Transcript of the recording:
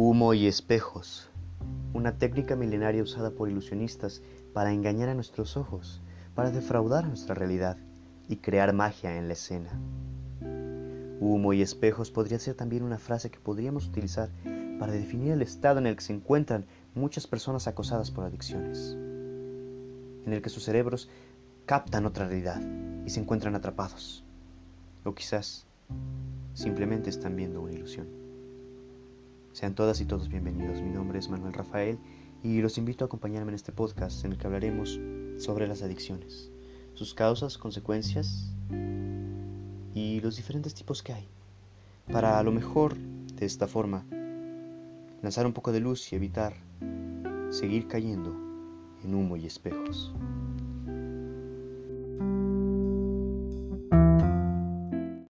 Humo y espejos, una técnica milenaria usada por ilusionistas para engañar a nuestros ojos, para defraudar nuestra realidad y crear magia en la escena. Humo y espejos podría ser también una frase que podríamos utilizar para definir el estado en el que se encuentran muchas personas acosadas por adicciones, en el que sus cerebros captan otra realidad y se encuentran atrapados, o quizás simplemente están viendo una ilusión. Sean todas y todos bienvenidos. Mi nombre es Manuel Rafael y los invito a acompañarme en este podcast en el que hablaremos sobre las adicciones, sus causas, consecuencias y los diferentes tipos que hay. Para a lo mejor, de esta forma, lanzar un poco de luz y evitar seguir cayendo en humo y espejos.